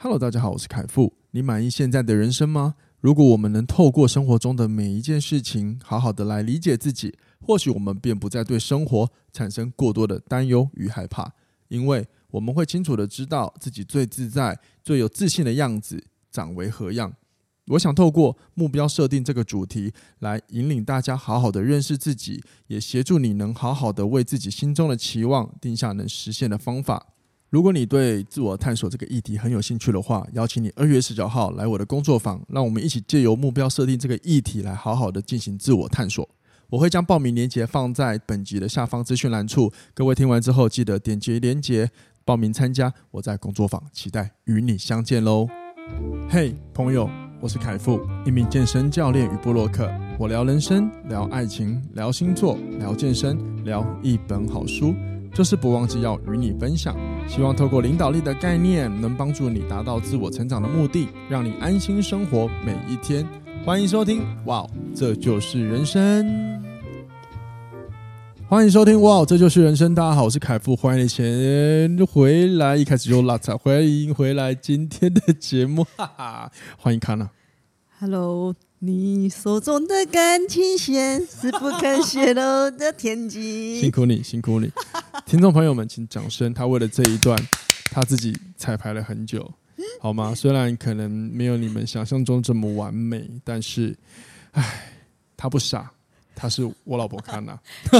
Hello，大家好，我是凯富。你满意现在的人生吗？如果我们能透过生活中的每一件事情，好好的来理解自己，或许我们便不再对生活产生过多的担忧与害怕，因为我们会清楚的知道自己最自在、最有自信的样子长为何样。我想透过目标设定这个主题，来引领大家好好的认识自己，也协助你能好好的为自己心中的期望定下能实现的方法。如果你对自我探索这个议题很有兴趣的话，邀请你二月十九号来我的工作坊，让我们一起借由目标设定这个议题来好好的进行自我探索。我会将报名链接放在本集的下方资讯栏处，各位听完之后记得点击链接报名参加。我在工作坊期待与你相见喽！嘿，朋友，我是凯富，一名健身教练与布洛克。我聊人生，聊爱情，聊星座，聊健身，聊一本好书。就是不忘记要与你分享，希望透过领导力的概念，能帮助你达到自我成长的目的，让你安心生活每一天。欢迎收听，哇，这就是人生。欢迎收听，哇，这就是人生。大家好，我是凯富，欢迎你前回来。一开始就拉彩，欢迎回来今天的节目，哈哈，欢迎康娜。Hello。你手中的感情线是不肯泄露的天机。辛苦你，辛苦你，听众朋友们，请掌声。他为了这一段，他自己彩排了很久，好吗？虽然可能没有你们想象中这么完美，但是，唉，他不傻，他是我老婆康娜。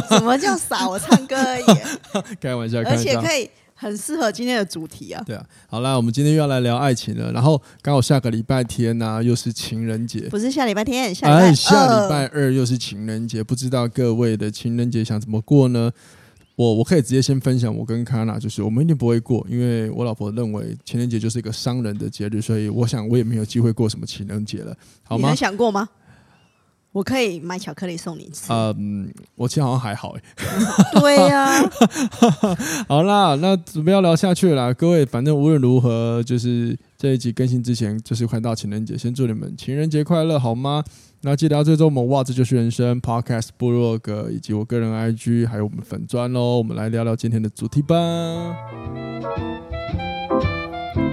什么叫傻？我唱歌而已。开玩笑，而且可以。很适合今天的主题啊！对啊，好啦，我们今天又要来聊爱情了。然后刚好下个礼拜天呢、啊，又是情人节。不是下礼拜天，下礼拜下礼拜二又是情人节，不知道各位的情人节想怎么过呢？我我可以直接先分享，我跟卡娜就是我们一定不会过，因为我老婆认为情人节就是一个商人的节日，所以我想我也没有机会过什么情人节了，好吗？你想过吗？我可以买巧克力送你吃。嗯，我其实好像还好哎。对呀、啊。好啦，那准备要聊下去了啦，各位，反正无论如何，就是这一集更新之前，就是快到情人节，先祝你们情人节快乐，好吗？那记得要追踪我们哇，这就是人生 Podcast 部落格以及我个人 IG，还有我们粉专喽。我们来聊聊今天的主题吧。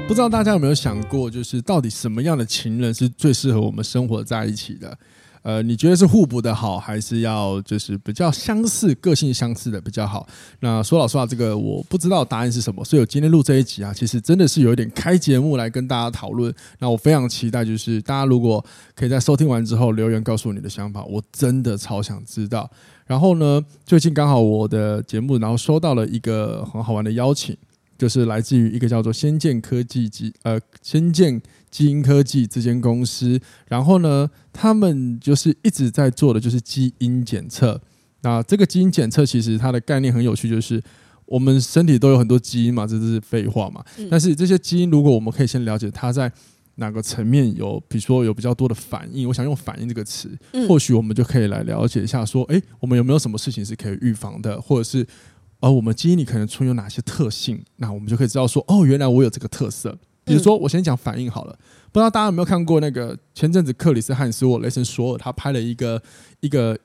不知道大家有没有想过，就是到底什么样的情人是最适合我们生活在一起的？呃，你觉得是互补的好，还是要就是比较相似、个性相似的比较好？那说老实话，这个我不知道答案是什么，所以我今天录这一集啊，其实真的是有一点开节目来跟大家讨论。那我非常期待，就是大家如果可以在收听完之后留言告诉你的想法，我真的超想知道。然后呢，最近刚好我的节目，然后收到了一个很好玩的邀请。就是来自于一个叫做先健科技基呃先健基因科技这间公司，然后呢，他们就是一直在做的就是基因检测。那这个基因检测其实它的概念很有趣，就是我们身体都有很多基因嘛，这是废话嘛。但是这些基因如果我们可以先了解它在哪个层面有，比如说有比较多的反应，我想用反应这个词，或许我们就可以来了解一下，说，诶，我们有没有什么事情是可以预防的，或者是。而我们基因里可能存有哪些特性？那我们就可以知道说，哦，原来我有这个特色。比如说，我先讲反应好了。嗯、不知道大家有没有看过那个前阵子克里斯汉斯沃雷神索尔他拍了一个一个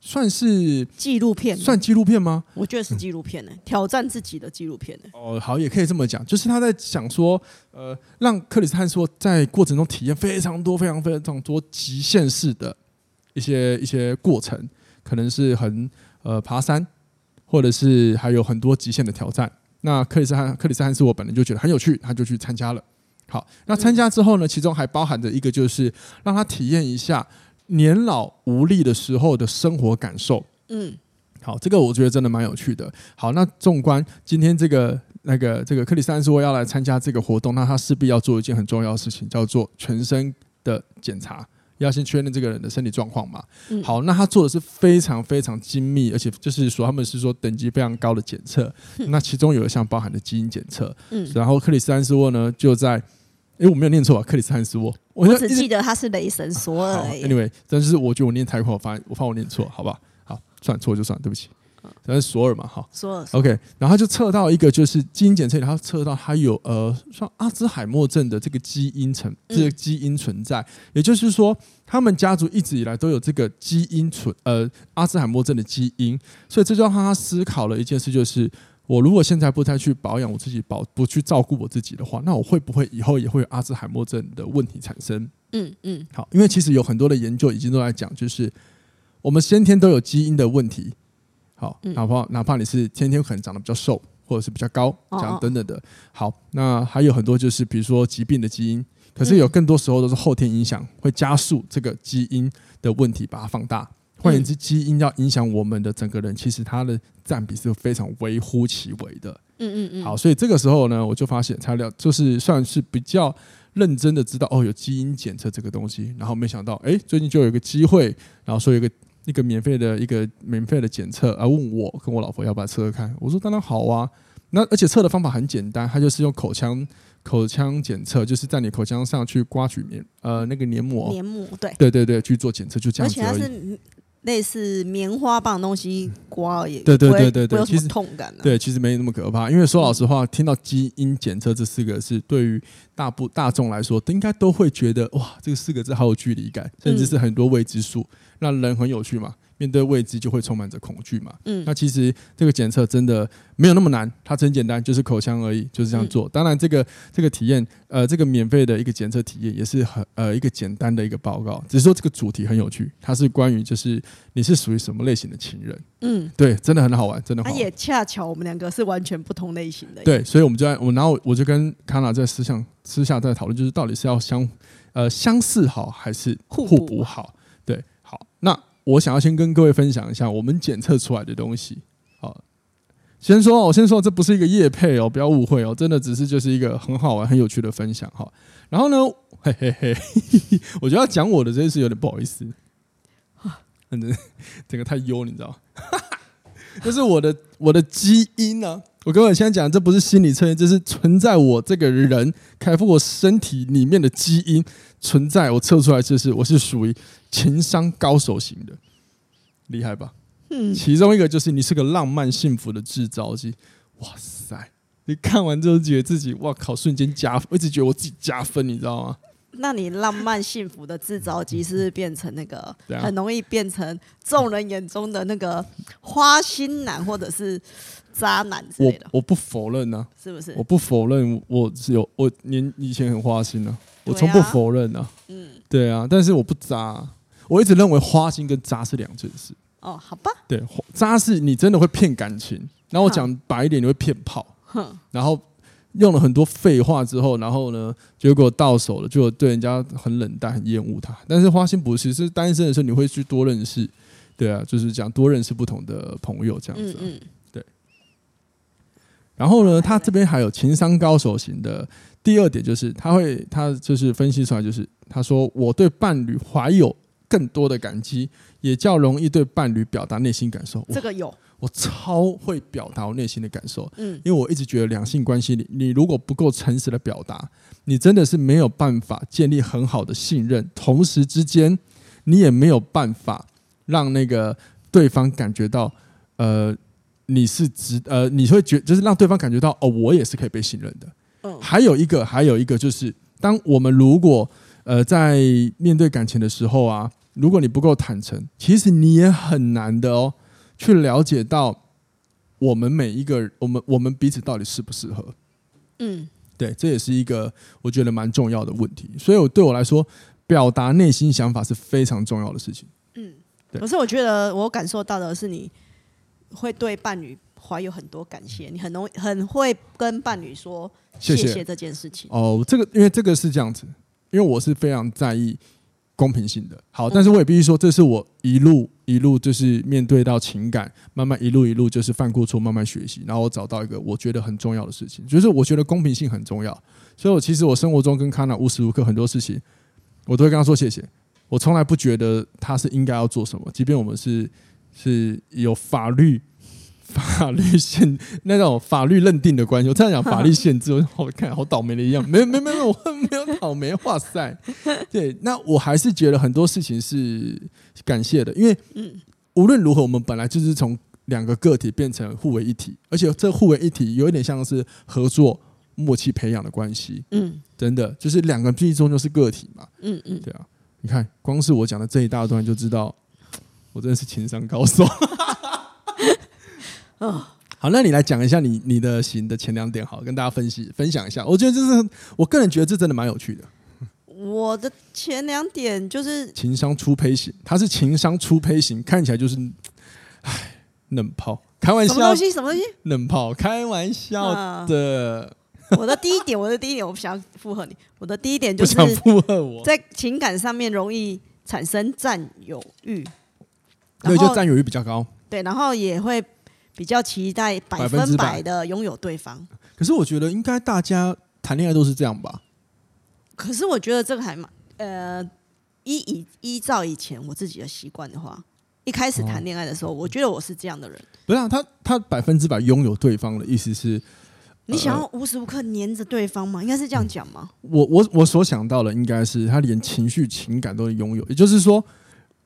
算是纪录片，算纪录片吗？我觉得是纪录片呢、欸，嗯、挑战自己的纪录片呢、欸。哦，好，也可以这么讲，就是他在讲说，呃，让克里斯汉斯沃在过程中体验非常多、非常非常多极限式的一些一些过程，可能是很呃爬山。或者是还有很多极限的挑战，那克里斯汉克里斯汉斯我本人就觉得很有趣，他就去参加了。好，那参加之后呢，其中还包含着一个就是让他体验一下年老无力的时候的生活感受。嗯，好，这个我觉得真的蛮有趣的。好，那纵观今天这个那个这个克里斯汉斯我要来参加这个活动，那他势必要做一件很重要的事情，叫做全身的检查。要先确认这个人的身体状况嘛？嗯、好，那他做的是非常非常精密，而且就是说他们是说等级非常高的检测。嗯、那其中有一项包含的基因检测。嗯，然后克里斯安斯沃呢就在，哎，我没有念错啊？克里斯汉斯沃，我，我只记得他是雷神索尔。Anyway，但是我觉得我念太快，我发我怕我念错，好吧？好，算错就算，对不起。但是索尔嘛，哈，索尔，OK，然后他就测到一个就是基因检测，然后测到他有呃，像阿兹海默症的这个基因存，这个基因存在，嗯、也就是说，他们家族一直以来都有这个基因存，呃，阿兹海默症的基因，所以这就让他思考了一件事，就是我如果现在不再去保养我自己，保不去照顾我自己的话，那我会不会以后也会有阿兹海默症的问题产生？嗯嗯，好，因为其实有很多的研究已经都在讲，就是我们先天都有基因的问题。好，哪怕哪怕你是天天可能长得比较瘦，或者是比较高，这样等等的。好，那还有很多就是比如说疾病的基因，可是有更多时候都是后天影响，会加速这个基因的问题，把它放大。换言之，基因要影响我们的整个人，其实它的占比是非常微乎其微的。嗯嗯嗯。好，所以这个时候呢，我就发现材料就是算是比较认真的知道哦，有基因检测这个东西。然后没想到，哎，最近就有一个机会，然后说有一个一个免费的一个免费的检测，而问我跟我老婆要不要测测看。我说当然好啊。那而且测的方法很简单，它就是用口腔口腔检测，就是在你口腔上去刮取黏呃那个黏膜，黏膜对对对对去做检测，就这样子而已。类似棉花棒的东西刮而已，对对对对对，其实痛感、啊、对，其实没那么可怕。因为说老实话，听到基因检测这四个字，对于大部大众来说，应该都会觉得哇，这个四个字好有距离感，甚至是很多未知数，让人很有趣嘛。面对未知就会充满着恐惧嘛。嗯，那其实这个检测真的没有那么难，它很简单，就是口腔而已，就是这样做。当然，这个这个体验，呃，这个免费的一个检测体验也是很呃一个简单的一个报告，只是说这个主题很有趣，它是关于就是你是属于什么类型的情人。嗯，对，真的很好玩，真的好玩。它也恰巧我们两个是完全不同类型的。对，所以我们就在我然后我就跟康娜在私下私下在讨论，就是到底是要相呃相似好还是互补好？对，好，那。我想要先跟各位分享一下我们检测出来的东西。好，先说，我先说，这不是一个业配哦，不要误会哦，真的只是就是一个很好玩、很有趣的分享哈。然后呢，嘿嘿嘿，我觉得要讲我的这件事有点不好意思，反正这个太优，你知道？就是我的我的基因呢、我跟我现在讲，这不是心理测验，这是存在我这个人开复我身体里面的基因存在，我测出来就是我是属于。情商高手型的，厉害吧？嗯，其中一个就是你是个浪漫幸福的制造机。哇塞！你看完之后觉得自己哇靠，瞬间加分，我一直觉得我自己加分，你知道吗？那你浪漫幸福的制造机是不是变成那个很容易变成众人眼中的那个花心男或者是渣男之类的？我我不否认呢、啊，是不是？我不否认，我是有我年以前很花心呢、啊，我从不否认呢、啊。嗯，对啊，但是我不渣、啊。我一直认为花心跟渣是两件事。哦，好吧。对，渣是你真的会骗感情，然后我讲白一点，你会骗炮。哼。然后用了很多废话之后，然后呢，结果到手了，就对人家很冷淡、很厌恶他。但是花心不是，是单身的时候你会去多认识。对啊，就是讲多认识不同的朋友这样子、啊。嗯。然后呢，他这边还有情商高手型的第二点，就是他会，他就是分析出来，就是他说我对伴侣怀有。更多的感激，也较容易对伴侣表达内心感受。这个有，我超会表达我内心的感受。嗯，因为我一直觉得两性关系里，你如果不够诚实的表达，你真的是没有办法建立很好的信任。同时之间，你也没有办法让那个对方感觉到，呃，你是值，呃，你会觉就是让对方感觉到，哦，我也是可以被信任的。嗯，还有一个，还有一个就是，当我们如果呃，在面对感情的时候啊，如果你不够坦诚，其实你也很难的哦，去了解到我们每一个我们我们彼此到底适不适合。嗯，对，这也是一个我觉得蛮重要的问题。所以，我对我来说，表达内心想法是非常重要的事情。嗯，对。可是我觉得我感受到的是，你会对伴侣怀有很多感谢，你很容易很会跟伴侣说谢谢这件事情。哦，这个因为这个是这样子。因为我是非常在意公平性的，好，但是我也必须说，这是我一路一路就是面对到情感，慢慢一路一路就是犯过错，慢慢学习，然后我找到一个我觉得很重要的事情，就是我觉得公平性很重要，所以我其实我生活中跟康娜无时无刻很多事情，我都会跟他说谢谢，我从来不觉得他是应该要做什么，即便我们是是有法律。法律限那种法律认定的关系，我这样讲法律限制，我好看好倒霉的一样。没有没有没有，我没有倒霉。哇塞，对，那我还是觉得很多事情是感谢的，因为无论如何，我们本来就是从两个个体变成互为一体，而且这互为一体有一点像是合作默契培养的关系。嗯，真的就是两个毕竟终究是个体嘛。嗯嗯，对啊，你看，光是我讲的这一大段就知道，我真的是情商高手。好，那你来讲一下你你的型的前两点，好，跟大家分析分享一下。我觉得这是我个人觉得这真的蛮有趣的。我的前两点就是情商初胚型，他是情商初胚型，看起来就是，唉，冷炮，开玩笑，什么东西？什么东西？冷炮，开玩笑的。我的第一点，我的第一点，我不想附和你。我的第一点就是附和我，在情感上面容易产生占有欲，对，就占有欲比较高。对，然后也会比较期待百分百的拥有对方。可是我觉得应该大家谈恋爱都是这样吧？可是我觉得这个还蛮呃，依以依照以前我自己的习惯的话，一开始谈恋爱的时候，我觉得我是这样的人。不是啊，他他百分之百拥有对方的意思是，你想要无时无刻黏着对方吗？应该是这样讲吗？我我我所想到的应该是他连情绪情感都能拥有，也就是说。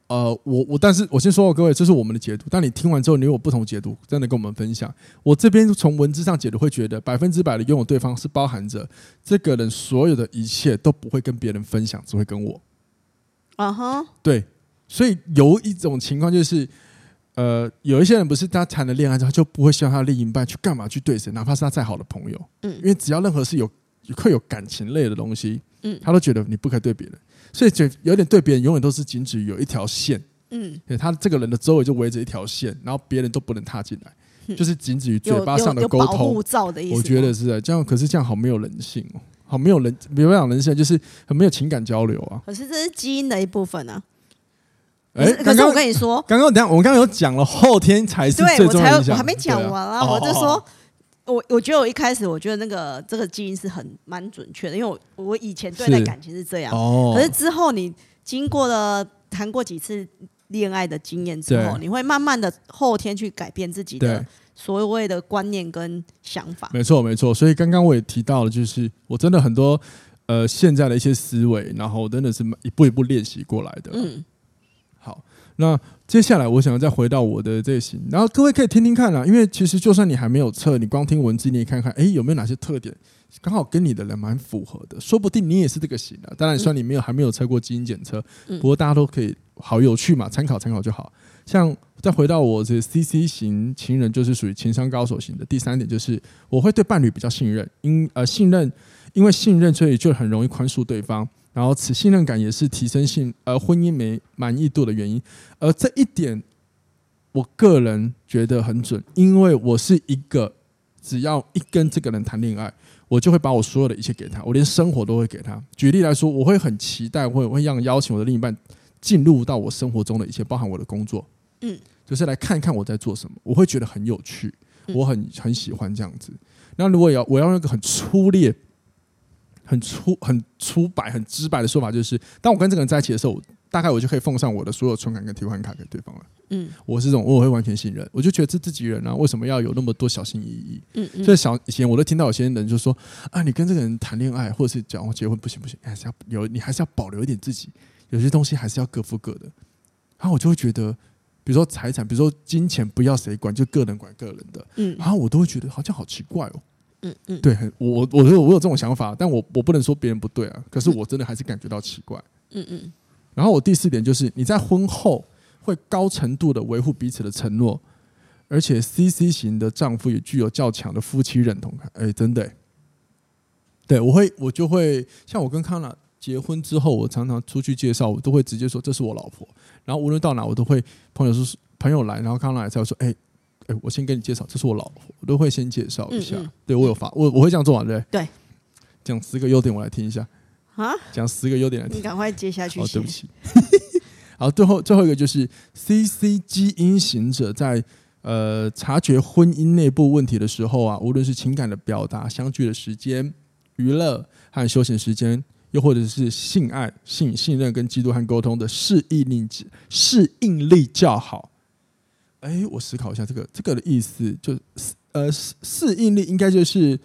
呃，我我，但是我先说过各位，这是我们的解读。但你听完之后，你有不同解读，真的跟我们分享。我这边从文字上解读，会觉得百分之百的拥有对方是包含着这个人所有的一切都不会跟别人分享，只会跟我。啊哈，对，所以有一种情况就是，呃，有一些人不是他谈了恋爱之后就不会希望他的另一半去干嘛去对谁，哪怕是他再好的朋友，嗯，因为只要任何是有会有感情类的东西，嗯，他都觉得你不可以对别人。所以就有点对别人永远都是仅止于有一条线，嗯，对，他这个人的周围就围着一条线，然后别人都不能踏进来，嗯、就是仅止于嘴巴上的沟通。我觉得是这样，可是这样好没有人性哦，好没有人，没有人性，就是很没有情感交流啊。可是这是基因的一部分啊。哎、欸，可是我跟你说，刚刚等下我们刚刚有讲了，后天才是最重要的。我还没讲完啊，我就说。我我觉得我一开始我觉得那个这个基因是很蛮准确的，因为我我以前对待感情是这样，哦、可是之后你经过了谈过几次恋爱的经验之后，你会慢慢的后天去改变自己的所谓的观念跟想法。没错没错，所以刚刚我也提到了，就是我真的很多呃现在的一些思维，然后真的是一步一步练习过来的。嗯，好，那。接下来，我想要再回到我的这型，然后各位可以听听看啦，因为其实就算你还没有测，你光听文字，你也看看，哎，有没有哪些特点刚好跟你的人蛮符合的，说不定你也是这个型的。当然，算你没有还没有测过基因检测，不过大家都可以好有趣嘛，参考参考就好。像再回到我这 CC 型情人，就是属于情商高手型的。第三点就是我会对伴侣比较信任，因呃信任，因为信任，所以就很容易宽恕对方。然后，此信任感也是提升性呃婚姻没满意度的原因。而这一点，我个人觉得很准，因为我是一个只要一跟这个人谈恋爱，我就会把我所有的一切给他，我连生活都会给他。举例来说，我会很期待，会会让邀请我的另一半进入到我生活中的一切，包含我的工作，嗯，就是来看看我在做什么，我会觉得很有趣，我很很喜欢这样子。那如果要我要用一个很粗劣。很粗、很粗白、很直白的说法就是，当我跟这个人在一起的时候，大概我就可以奉上我的所有存款跟提款卡给对方了。嗯，我是这种，我会完全信任。我就觉得是自己人啊，为什么要有那么多小心翼翼？嗯嗯。所以小以前我都听到有些人就说啊，你跟这个人谈恋爱或者是讲我结婚不行不行，还是要有你还是要保留一点自己，有些东西还是要各付各的。然后我就会觉得，比如说财产，比如说金钱，不要谁管，就个人管个人的。嗯。然后我都会觉得好像好奇怪哦。嗯嗯，对，我我觉得我有这种想法，但我我不能说别人不对啊。可是我真的还是感觉到奇怪。嗯嗯。然后我第四点就是，你在婚后会高程度的维护彼此的承诺，而且 CC 型的丈夫也具有较强的夫妻认同感。哎，真的。对，我会我就会像我跟康娜结婚之后，我常常出去介绍，我都会直接说这是我老婆。然后无论到哪，我都会朋友说朋友来，然后康娜也才会说哎。哎，我先给你介绍，这是我老婆，我都会先介绍一下。嗯嗯、对我有发，我我会这样做完，对对？讲十个优点，我来听一下啊。讲十个优点来听，你赶快接下去。哦，对不起。好，最后最后一个就是 CC 基因型者在呃察觉婚姻内部问题的时候啊，无论是情感的表达、相聚的时间、娱乐和休闲时间，又或者是性爱、性信任跟嫉妒和沟通的适应力适应力较好。哎，我思考一下这个这个的意思，就呃适适应力应该就是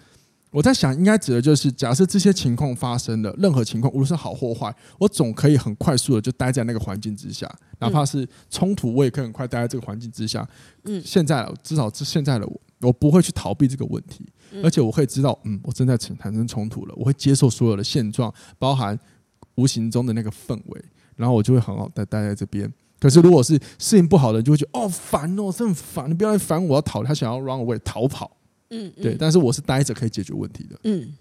我在想，应该指的就是假设这些情况发生了，任何情况无论是好或坏，我总可以很快速的就待在那个环境之下，哪怕是冲突，我也可以很快待在这个环境之下。嗯，现在至少是现在的我，我不会去逃避这个问题，而且我会知道，嗯，我正在产生冲突了，我会接受所有的现状，包含无形中的那个氛围，然后我就会很好的待在这边。可是如果是适应不好的，就会觉得哦烦哦，这么烦，你不要来烦我，要逃。他想要 run away 逃跑，嗯，嗯对。但是我是待着可以解决问题的，嗯。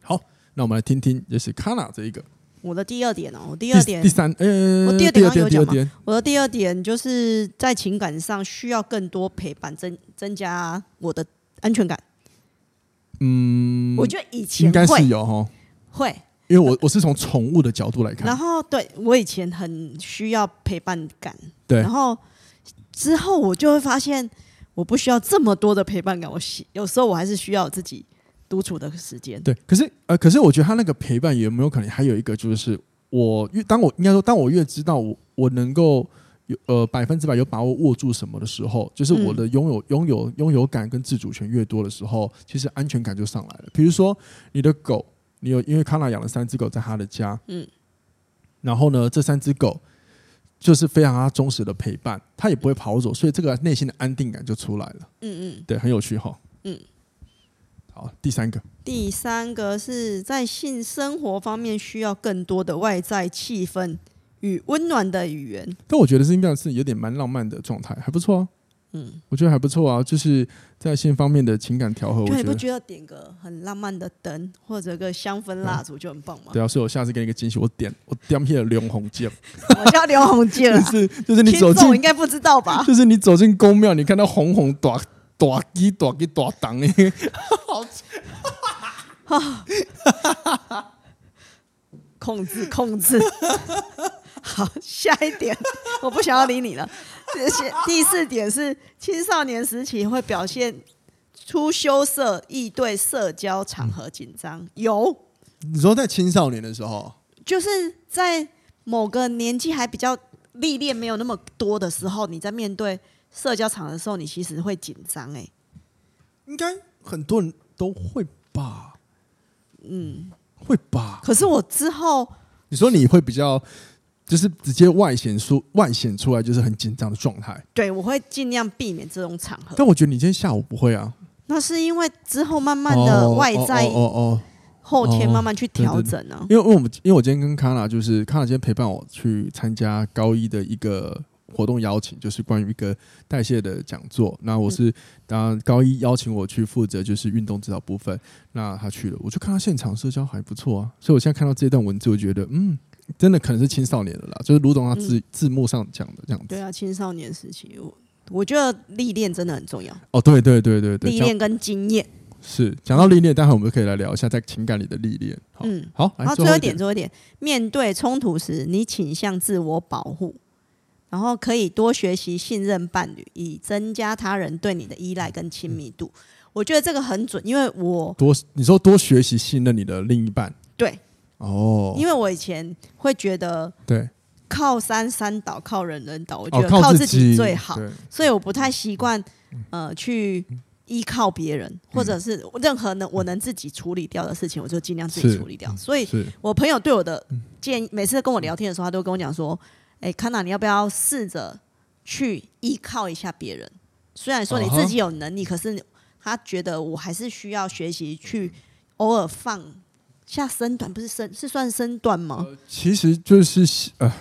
好，那我们来听听，就是 Kana 这一个。我的第二点哦，我第二点，第三，呃，我第二点有讲吗？我的第二点就是在情感上需要更多陪伴，增增加我的安全感。嗯，我觉得以前应该是有哈，会。因为我我是从宠物的角度来看，然后对我以前很需要陪伴感，对，然后之后我就会发现我不需要这么多的陪伴感，我有时候我还是需要自己独处的时间。对，可是呃，可是我觉得他那个陪伴有没有可能还有一个就是我越当我应该说当我越知道我我能够有呃百分之百有把握握住什么的时候，就是我的拥有拥有拥有感跟自主权越多的时候，其实安全感就上来了。比如说你的狗。你有因为康纳养了三只狗在他的家，嗯，然后呢，这三只狗就是非常他忠实的陪伴，他也不会跑走，所以这个内心的安定感就出来了，嗯嗯，对，很有趣哈，嗯，好，第三个，第三个是在性生活方面需要更多的外在气氛与温暖的语言，但我觉得是应该是有点蛮浪漫的状态，还不错啊。嗯，我觉得还不错啊，就是在性方面的情感调和。我觉得你不觉得点个很浪漫的灯或者个香氛蜡烛就很棒吗？对啊，所以我下次给你一个惊喜，我点我点起了刘红剑。我叫刘红剑，就是就是你走进应该不知道吧？就是你走进宫庙，你看到红红大大鸡大鸡大档诶，好，控制控制。好，下一点，我不想要理你了。第四点是青少年时期会表现出羞涩，易对社交场合紧张。有，你说在青少年的时候，就是在某个年纪还比较历练没有那么多的时候，你在面对社交场合的时候，你其实会紧张。哎，应该很多人都会吧？嗯，会吧。可是我之后，你说你会比较。就是直接外显出外显出来就是很紧张的状态。对，我会尽量避免这种场合。但我觉得你今天下午不会啊。那是因为之后慢慢的外在哦哦，后天慢慢去调整呢。因为因为我们因为我今天跟康娜就是康娜今天陪伴我去参加高一的一个活动邀请，就是关于一个代谢的讲座。那我是当高一邀请我去负责就是运动指导部分，那他去了，我就看他现场社交还不错啊。所以我现在看到这段文字，我觉得嗯。真的可能是青少年的啦，就是卢总他字、嗯、字幕上讲的这样子。对啊，青少年时期，我我觉得历练真的很重要。哦，对对对对对，历练跟经验是讲到历练，待会我们可以来聊一下在情感里的历练。嗯，好，然后最后一点，最后一点，面对冲突时，你倾向自我保护，然后可以多学习信任伴侣，以增加他人对你的依赖跟亲密度。我觉得这个很准，因为我多你说多学习信任你的另一半，对。哦，因为我以前会觉得，对，靠山山倒，靠人人倒，我觉得靠自己最好，所以我不太习惯呃去依靠别人，或者是任何能我能自己处理掉的事情，我就尽量自己处理掉。所以，我朋友对我的建议，每次跟我聊天的时候，他都跟我讲说：“哎，康娜，你要不要试着去依靠一下别人？虽然说你自己有能力，可是他觉得我还是需要学习去偶尔放。”下身段不是身，是算身段吗？呃，其实就是呃，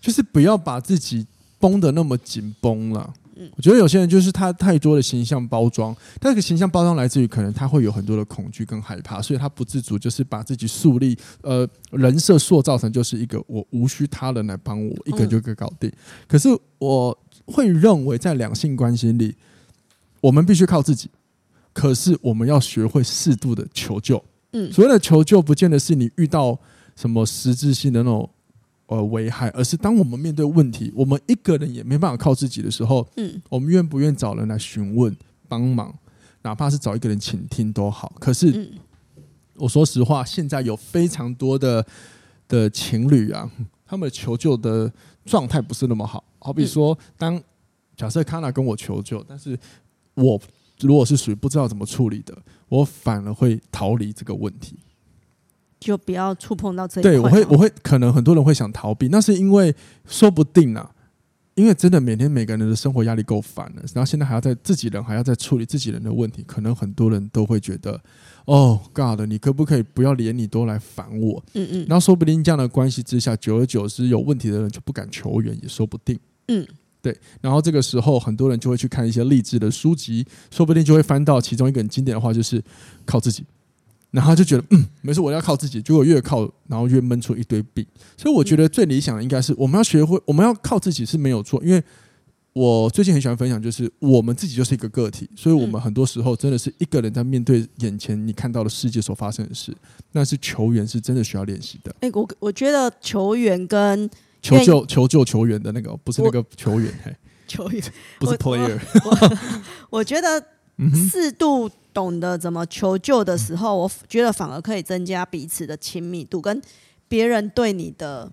就是不要把自己绷得那么紧绷了。嗯，我觉得有些人就是他太多的形象包装，但这个形象包装来自于可能他会有很多的恐惧跟害怕，所以他不自主就是把自己树立呃人设塑造成就是一个我无需他人来帮我，一个就可以搞定。嗯，可是我会认为在两性关系里，我们必须靠自己，可是我们要学会适度的求救。嗯，所谓的求救，不见得是你遇到什么实质性的那种呃危害，而是当我们面对问题，我们一个人也没办法靠自己的时候，嗯，我们愿不愿找人来询问帮忙，哪怕是找一个人倾听都好。可是，嗯，我说实话，现在有非常多的的情侣啊，他们求救的状态不是那么好。好比说，当假设康娜跟我求救，但是我。如果是属于不知道怎么处理的，我反而会逃离这个问题，就不要触碰到这一块。对，我会，我会，可能很多人会想逃避，那是因为说不定啊，因为真的每天每个人的生活压力够烦了，然后现在还要在自己人还要再处理自己人的问题，可能很多人都会觉得，哦，God，你可不可以不要连你都来烦我？嗯嗯，然后说不定这样的关系之下，久而久之有问题的人就不敢求援，也说不定。嗯，对。然后这个时候，很多人就会去看一些励志的书籍，说不定就会翻到其中一个很经典的话，就是靠自己。然后就觉得嗯，没事，我要靠自己。结果越靠，然后越闷出一堆病。所以我觉得最理想的应该是我们要学会，我们要靠自己是没有错。因为我最近很喜欢分享，就是我们自己就是一个个体，所以我们很多时候真的是一个人在面对眼前你看到的世界所发生的事。那是球员是真的需要练习的。哎，我我觉得球员跟求救、求救、球员的那个不是那个球员，嘿，球员不是 player。我，觉得适度。懂得怎么求救的时候，我觉得反而可以增加彼此的亲密度，跟别人对你的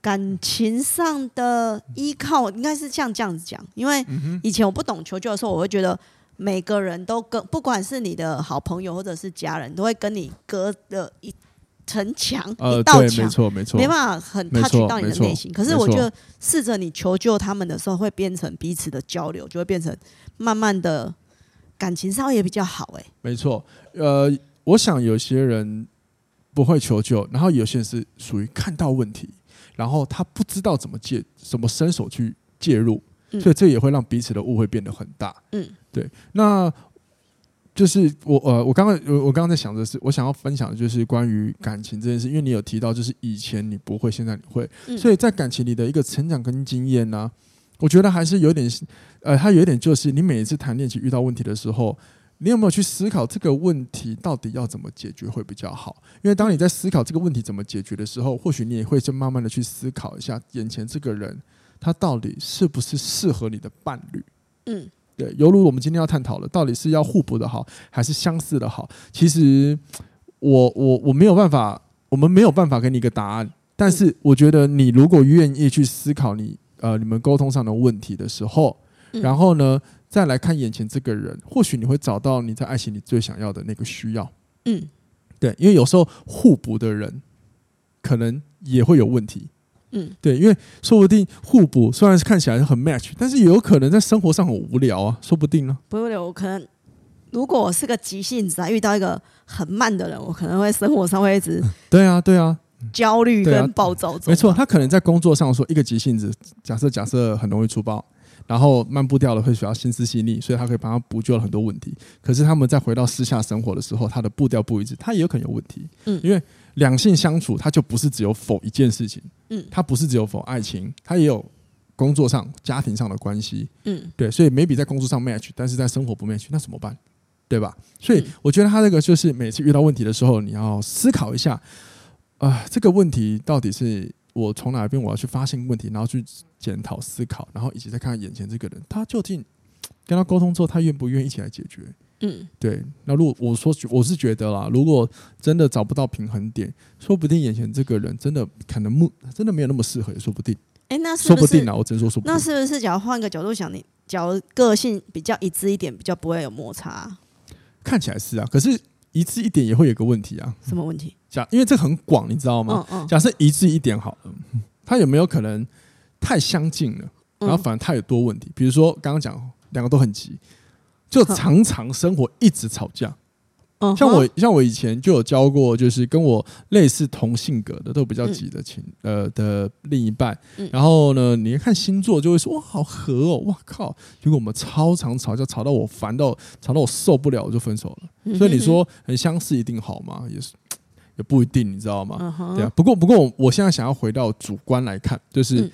感情上的依靠，应该是像这样子讲。因为以前我不懂求救的时候，我会觉得每个人都跟，不管是你的好朋友或者是家人，都会跟你隔了一层墙，一道墙，没错没错，没办法很 touch 到你的内心。可是我觉得试着你求救他们的时候，会变成彼此的交流，就会变成慢慢的。感情上也比较好哎，没错，呃，我想有些人不会求救，然后有些人是属于看到问题，然后他不知道怎么介，怎么伸手去介入，所以这也会让彼此的误会变得很大。嗯，对，那就是我呃，我刚刚我我刚刚在想的是，我想要分享的就是关于感情这件事，因为你有提到，就是以前你不会，现在你会，所以在感情里的一个成长跟经验呢。我觉得还是有点，呃，它有一点就是，你每一次谈恋爱遇到问题的时候，你有没有去思考这个问题到底要怎么解决会比较好？因为当你在思考这个问题怎么解决的时候，或许你也会就慢慢的去思考一下，眼前这个人他到底是不是适合你的伴侣？嗯，对，犹如我们今天要探讨的，到底是要互补的好，还是相似的好？其实我我我没有办法，我们没有办法给你一个答案。但是我觉得你如果愿意去思考你。呃，你们沟通上的问题的时候，然后呢，再来看眼前这个人，或许你会找到你在爱情里最想要的那个需要。嗯，对，因为有时候互补的人可能也会有问题。嗯，对，因为说不定互补虽然是看起来很 match，但是也有可能在生活上很无聊啊，说不定呢。不无聊，我可能如果我是个急性子啊，遇到一个很慢的人，我可能会生活上会一直。对啊，对啊。焦虑跟暴躁中，没错，他可能在工作上说一个急性子，假设假设很容易出包，然后慢步调的会需要心思细腻，所以他可以帮他补救了很多问题。可是他们在回到私下生活的时候，他的步调不一致，他也有可能有问题。嗯，因为两性相处，他就不是只有否一件事情，嗯，他不是只有否爱情，他也有工作上、家庭上的关系，嗯，对，所以 maybe 在工作上 match，但是在生活不 match，那怎么办？对吧？所以我觉得他这个就是每次遇到问题的时候，你要思考一下。啊、呃，这个问题到底是我从哪边我要去发现问题，然后去检讨思考，然后一起再看看眼前这个人，他究竟跟他沟通之后，他愿不愿意一起来解决？嗯，对。那如果我说我是觉得啦，如果真的找不到平衡点，说不定眼前这个人真的可能目真的没有那么适合，也说不定。哎，那说不定啊，我只能说说不定。那是不是？假如换个角度想，你假如个性比较一致一点，比较不会有摩擦？看起来是啊，可是。一致一点也会有个问题啊，什么问题？假因为这很广，你知道吗？嗯嗯、假设一致一点好了，他有没有可能太相近了，然后反而太有多问题？比如说刚刚讲两个都很急，就常常生活一直吵架。像我像我以前就有教过，就是跟我类似同性格的，都比较急的情呃的另一半。然后呢，你一看星座就会说哇好合哦，哇靠！结果我们超常吵架，吵到我烦到吵到我受不了，我就分手了。所以你说很相似一定好吗？也是也不一定，你知道吗？对啊。不过不过我我现在想要回到主观来看，就是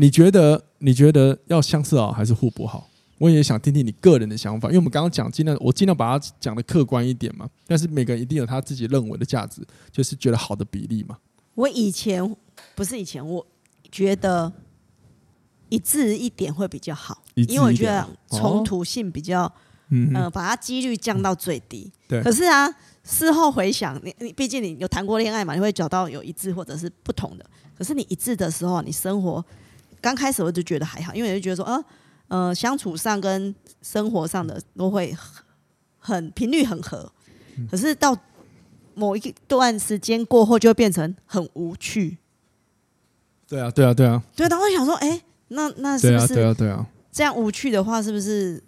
你觉得你觉得要相似好还是互补好？我也想听听你个人的想法，因为我们刚刚讲尽量，我尽量把它讲的客观一点嘛。但是每个人一定有他自己认为的价值，就是觉得好的比例嘛。我以前不是以前，我觉得一致一点会比较好，因为我觉得冲突性比较，嗯、呃，把它几率降到最低。对。可是啊，事后回想，你你毕竟你有谈过恋爱嘛，你会找到有一致或者是不同的。可是你一致的时候，你生活刚开始我就觉得还好，因为我就觉得说，呃。呃，相处上跟生活上的都会很频率很合，可是到某一段时间过后，就会变成很无趣。对啊，对啊，对啊。对，然后我想说，哎，那那是不是？对啊，对啊。这样无趣的话，是不是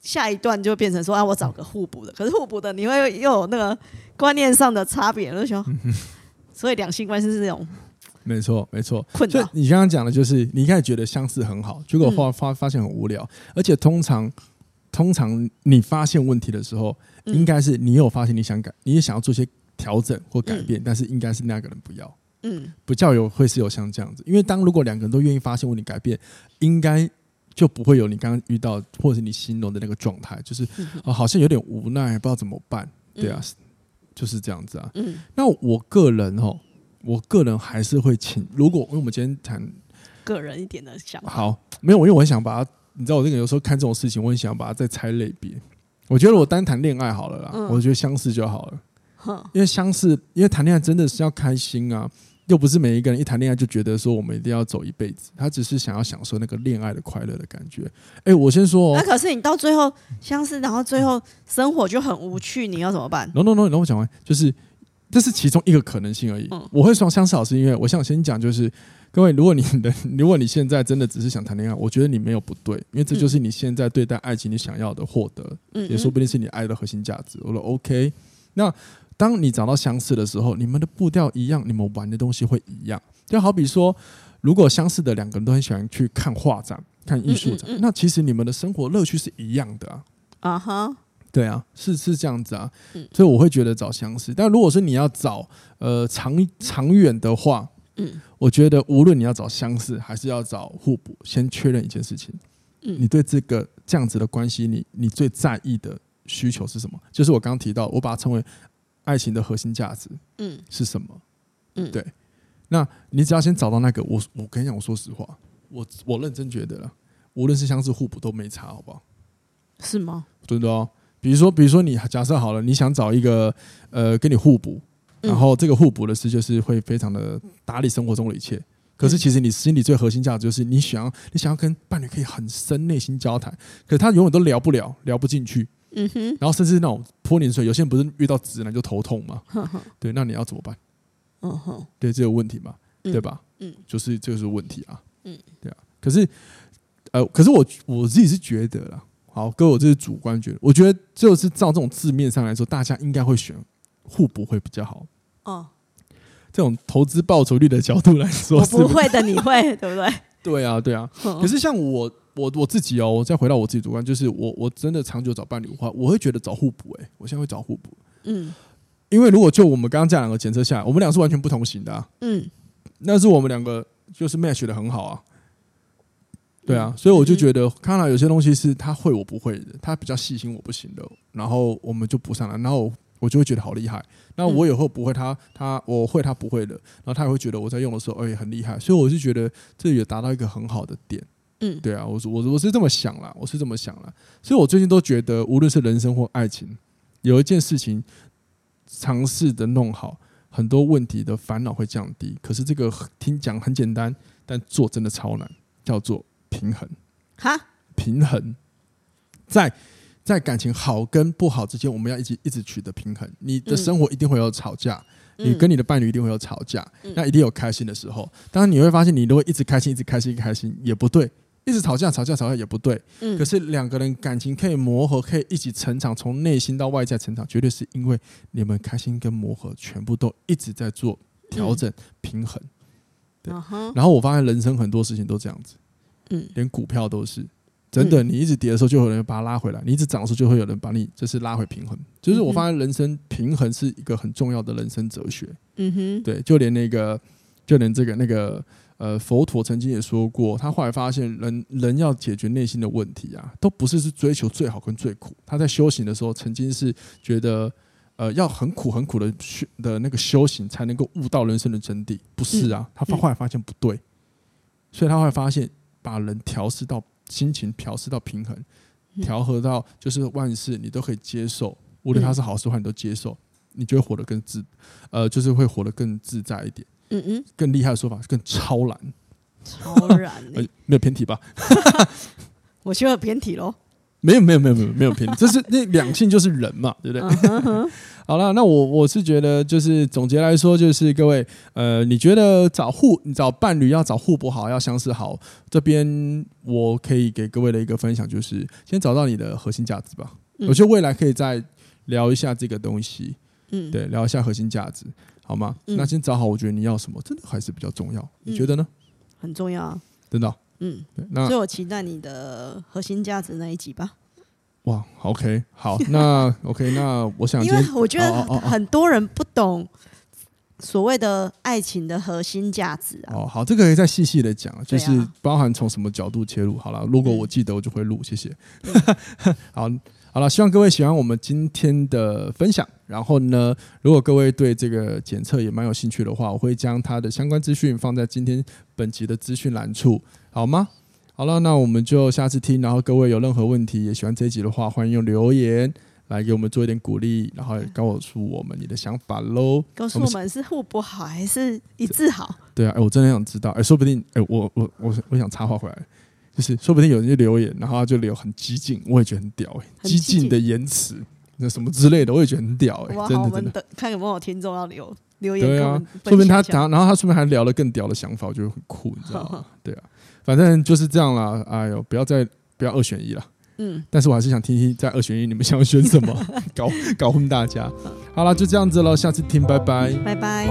下一段就变成说，啊，我找个互补的？可是互补的，你会又有那个观念上的差别，就想，所以两性关系是这种。没错，没错。困扰。你刚刚讲的就是，你一开始觉得相似很好，结果发发发现很无聊，而且通常。通常你发现问题的时候，应该是你有发现你想改，你也想要做些调整或改变，但是应该是那个人不要，嗯，不叫有会是有像这样子，因为当如果两个人都愿意发现问题改变，应该就不会有你刚刚遇到或者是你形容的那个状态，就是啊，好像有点无奈，不知道怎么办，对啊，就是这样子啊。嗯，那我个人哦，我个人还是会请，如果因为我们今天谈个人一点的想法，好，没有，因为我很想把它。你知道我这个有时候看这种事情，我很想把它再拆类别。我觉得我单谈恋爱好了啦，嗯、我觉得相似就好了。嗯、因为相似，因为谈恋爱真的是要开心啊，又不是每一个人一谈恋爱就觉得说我们一定要走一辈子，他只是想要享受那个恋爱的快乐的感觉。哎、欸，我先说、哦，那可是你到最后相似，然后最后生活就很无趣，你要怎么办？No No No，你让我讲完，就是这是其中一个可能性而已。嗯、我会说相似好，是因为我想先讲就是。各位，如果你的 如果你现在真的只是想谈恋爱，我觉得你没有不对，因为这就是你现在对待爱情你想要的获得，嗯、也说不定是你爱的核心价值。我说 OK，那当你找到相似的时候，你们的步调一样，你们玩的东西会一样。就好比说，如果相似的两个人都很喜欢去看画展、看艺术展，那其实你们的生活乐趣是一样的啊。啊哈，对啊，是是这样子啊。所以我会觉得找相似，但如果是你要找呃长长远的话。嗯，我觉得无论你要找相似还是要找互补，先确认一件事情。嗯，你对这个这样子的关系，你你最在意的需求是什么？就是我刚刚提到，我把它称为爱情的核心价值。嗯，是什么？嗯，对。那你只要先找到那个，我我跟你讲，我说实话，我我认真觉得了，无论是相似互补都没差，好不好？是吗？对的哦。比如说，比如说你假设好了，你想找一个呃跟你互补。然后这个互补的事就是会非常的打理生活中的一切。可是其实你心里最核心价值就是你想要你想要跟伴侣可以很深内心交谈，可是他永远都聊不了，聊不进去。嗯哼。然后甚至那种泼冷水，有些人不是遇到直男就头痛吗？对，那你要怎么办？嗯哼。对，这个问题嘛，对吧？嗯。就是这个是问题啊。嗯。对啊。可是，呃，可是我我自己是觉得啦，好，哥，我这是主观觉得，我觉得就是照这种字面上来说，大家应该会选。互补会比较好哦，这种投资报酬率的角度来说，我不会的，你会对不对？对啊，对啊。可是像我，我我自己哦，我再回到我自己主观，就是我我真的长久找伴侣的话，我会觉得找互补。哎，我现在会找互补。嗯，因为如果就我们刚刚这两个检测下来，我们俩是完全不同型的。啊。嗯，那是我们两个就是 match 的很好啊。对啊，所以我就觉得，看来有些东西是他会我不会的，他比较细心我不行的，然后我们就补上来，然后。我就会觉得好厉害，那我以后不会他，他他我会他不会的，然后他也会觉得我在用的时候，哎，很厉害，所以我就觉得这也达到一个很好的点，嗯，对啊，我我我是这么想啦，我是这么想啦，所以我最近都觉得，无论是人生或爱情，有一件事情尝试的弄好，很多问题的烦恼会降低。可是这个听讲很简单，但做真的超难，叫做平衡，哈，平衡。在。在感情好跟不好之间，我们要一直一直取得平衡。你的生活一定会有吵架，嗯、你跟你的伴侣一定会有吵架，嗯、那一定有开心的时候。当然你会发现，你都会一直开心，一直开心，一直开心也不对，一直吵架，吵架，吵架也不对。嗯、可是两个人感情可以磨合，可以一起成长，从内心到外在成长，绝对是因为你们开心跟磨合，全部都一直在做调整平衡。对，然后我发现人生很多事情都这样子，嗯，连股票都是。真的，你一直跌的时候，就会有人把它拉回来；你一直涨的时候，就会有人把你就是拉回平衡。就是我发现，人生平衡是一个很重要的人生哲学。嗯哼，对，就连那个，就连这个那个呃，佛陀曾经也说过，他后来发现人，人人要解决内心的问题啊，都不是是追求最好跟最苦。他在修行的时候，曾经是觉得，呃，要很苦很苦的修的那个修行，才能够悟到人生的真谛。不是啊，他后来发现不对，所以他后来发现，把人调试到。心情调试到平衡，调和到就是万事你都可以接受，无论它是好是坏，你都接受，你就会活得更自，呃，就是会活得更自在一点。嗯嗯，更厉害的说法是更超然。超然、欸，没有偏题吧？我需要偏题喽。没有没有没有没有没有偏离，这是那两性就是人嘛，对不对？好了，那我我是觉得就是总结来说，就是各位呃，你觉得找互你找伴侣要找互补好，要相似好，这边我可以给各位的一个分享就是，先找到你的核心价值吧。我觉得未来可以再聊一下这个东西，嗯，对，聊一下核心价值，好吗？那先找好，我觉得你要什么，真的还是比较重要。你觉得呢？很重要啊，真的。嗯，那所以我期待你的核心价值那一集吧。哇，OK，好，那 OK，那我想，因为我觉得很多人不懂所谓的爱情的核心价值啊。哦，好，这个可以再细细的讲，就是包含从什么角度切入。好了，如果我记得，我就会录，谢谢。嗯、好。好了，希望各位喜欢我们今天的分享。然后呢，如果各位对这个检测也蛮有兴趣的话，我会将它的相关资讯放在今天本集的资讯栏处，好吗？好了，那我们就下次听。然后各位有任何问题，也喜欢这一集的话，欢迎用留言来给我们做一点鼓励，然后告诉我们你的想法喽。告诉我们是互补好还是一致好？对啊，哎，我真的想知道，哎，说不定，哎，我我我我想插话回来。就是，说不定有人就留言，然后他就留很激进，我也觉得很屌哎、欸，激进的言辞，那什么之类的，我也觉得很屌哎、欸，真的真的。看有没有听众要留留言，对啊，说不定他然后他顺便还聊了更屌的想法，我觉得很酷，你知道吗？对啊，反正就是这样啦。哎呦，不要再不要二选一了，嗯，但是我还是想听听在二选一你们想要选什么，搞搞混大家。好了，就这样子喽，下次听，拜拜，拜拜。